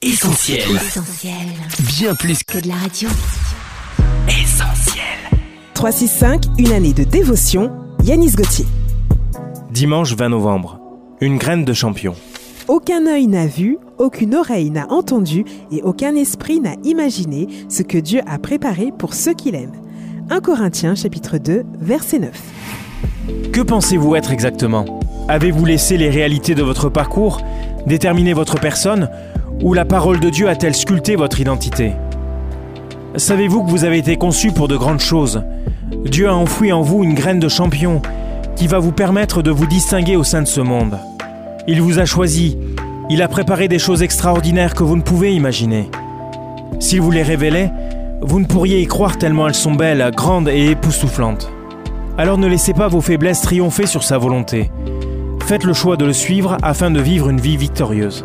Essentiel. Essentiel. Bien plus Que de la radio. qu'essentiel. 365, une année de dévotion, Yanis Gauthier. Dimanche 20 novembre. Une graine de champion. Aucun œil n'a vu, aucune oreille n'a entendu et aucun esprit n'a imaginé ce que Dieu a préparé pour ceux qu'il aime. 1 Corinthiens chapitre 2 verset 9. Que pensez-vous être exactement? Avez-vous laissé les réalités de votre parcours? Déterminer votre personne? Ou la parole de Dieu a-t-elle sculpté votre identité? Savez-vous que vous avez été conçu pour de grandes choses? Dieu a enfoui en vous une graine de champion qui va vous permettre de vous distinguer au sein de ce monde. Il vous a choisi, il a préparé des choses extraordinaires que vous ne pouvez imaginer. S'il vous les révélait, vous ne pourriez y croire tellement elles sont belles, grandes et époustouflantes. Alors ne laissez pas vos faiblesses triompher sur sa volonté. Faites le choix de le suivre afin de vivre une vie victorieuse.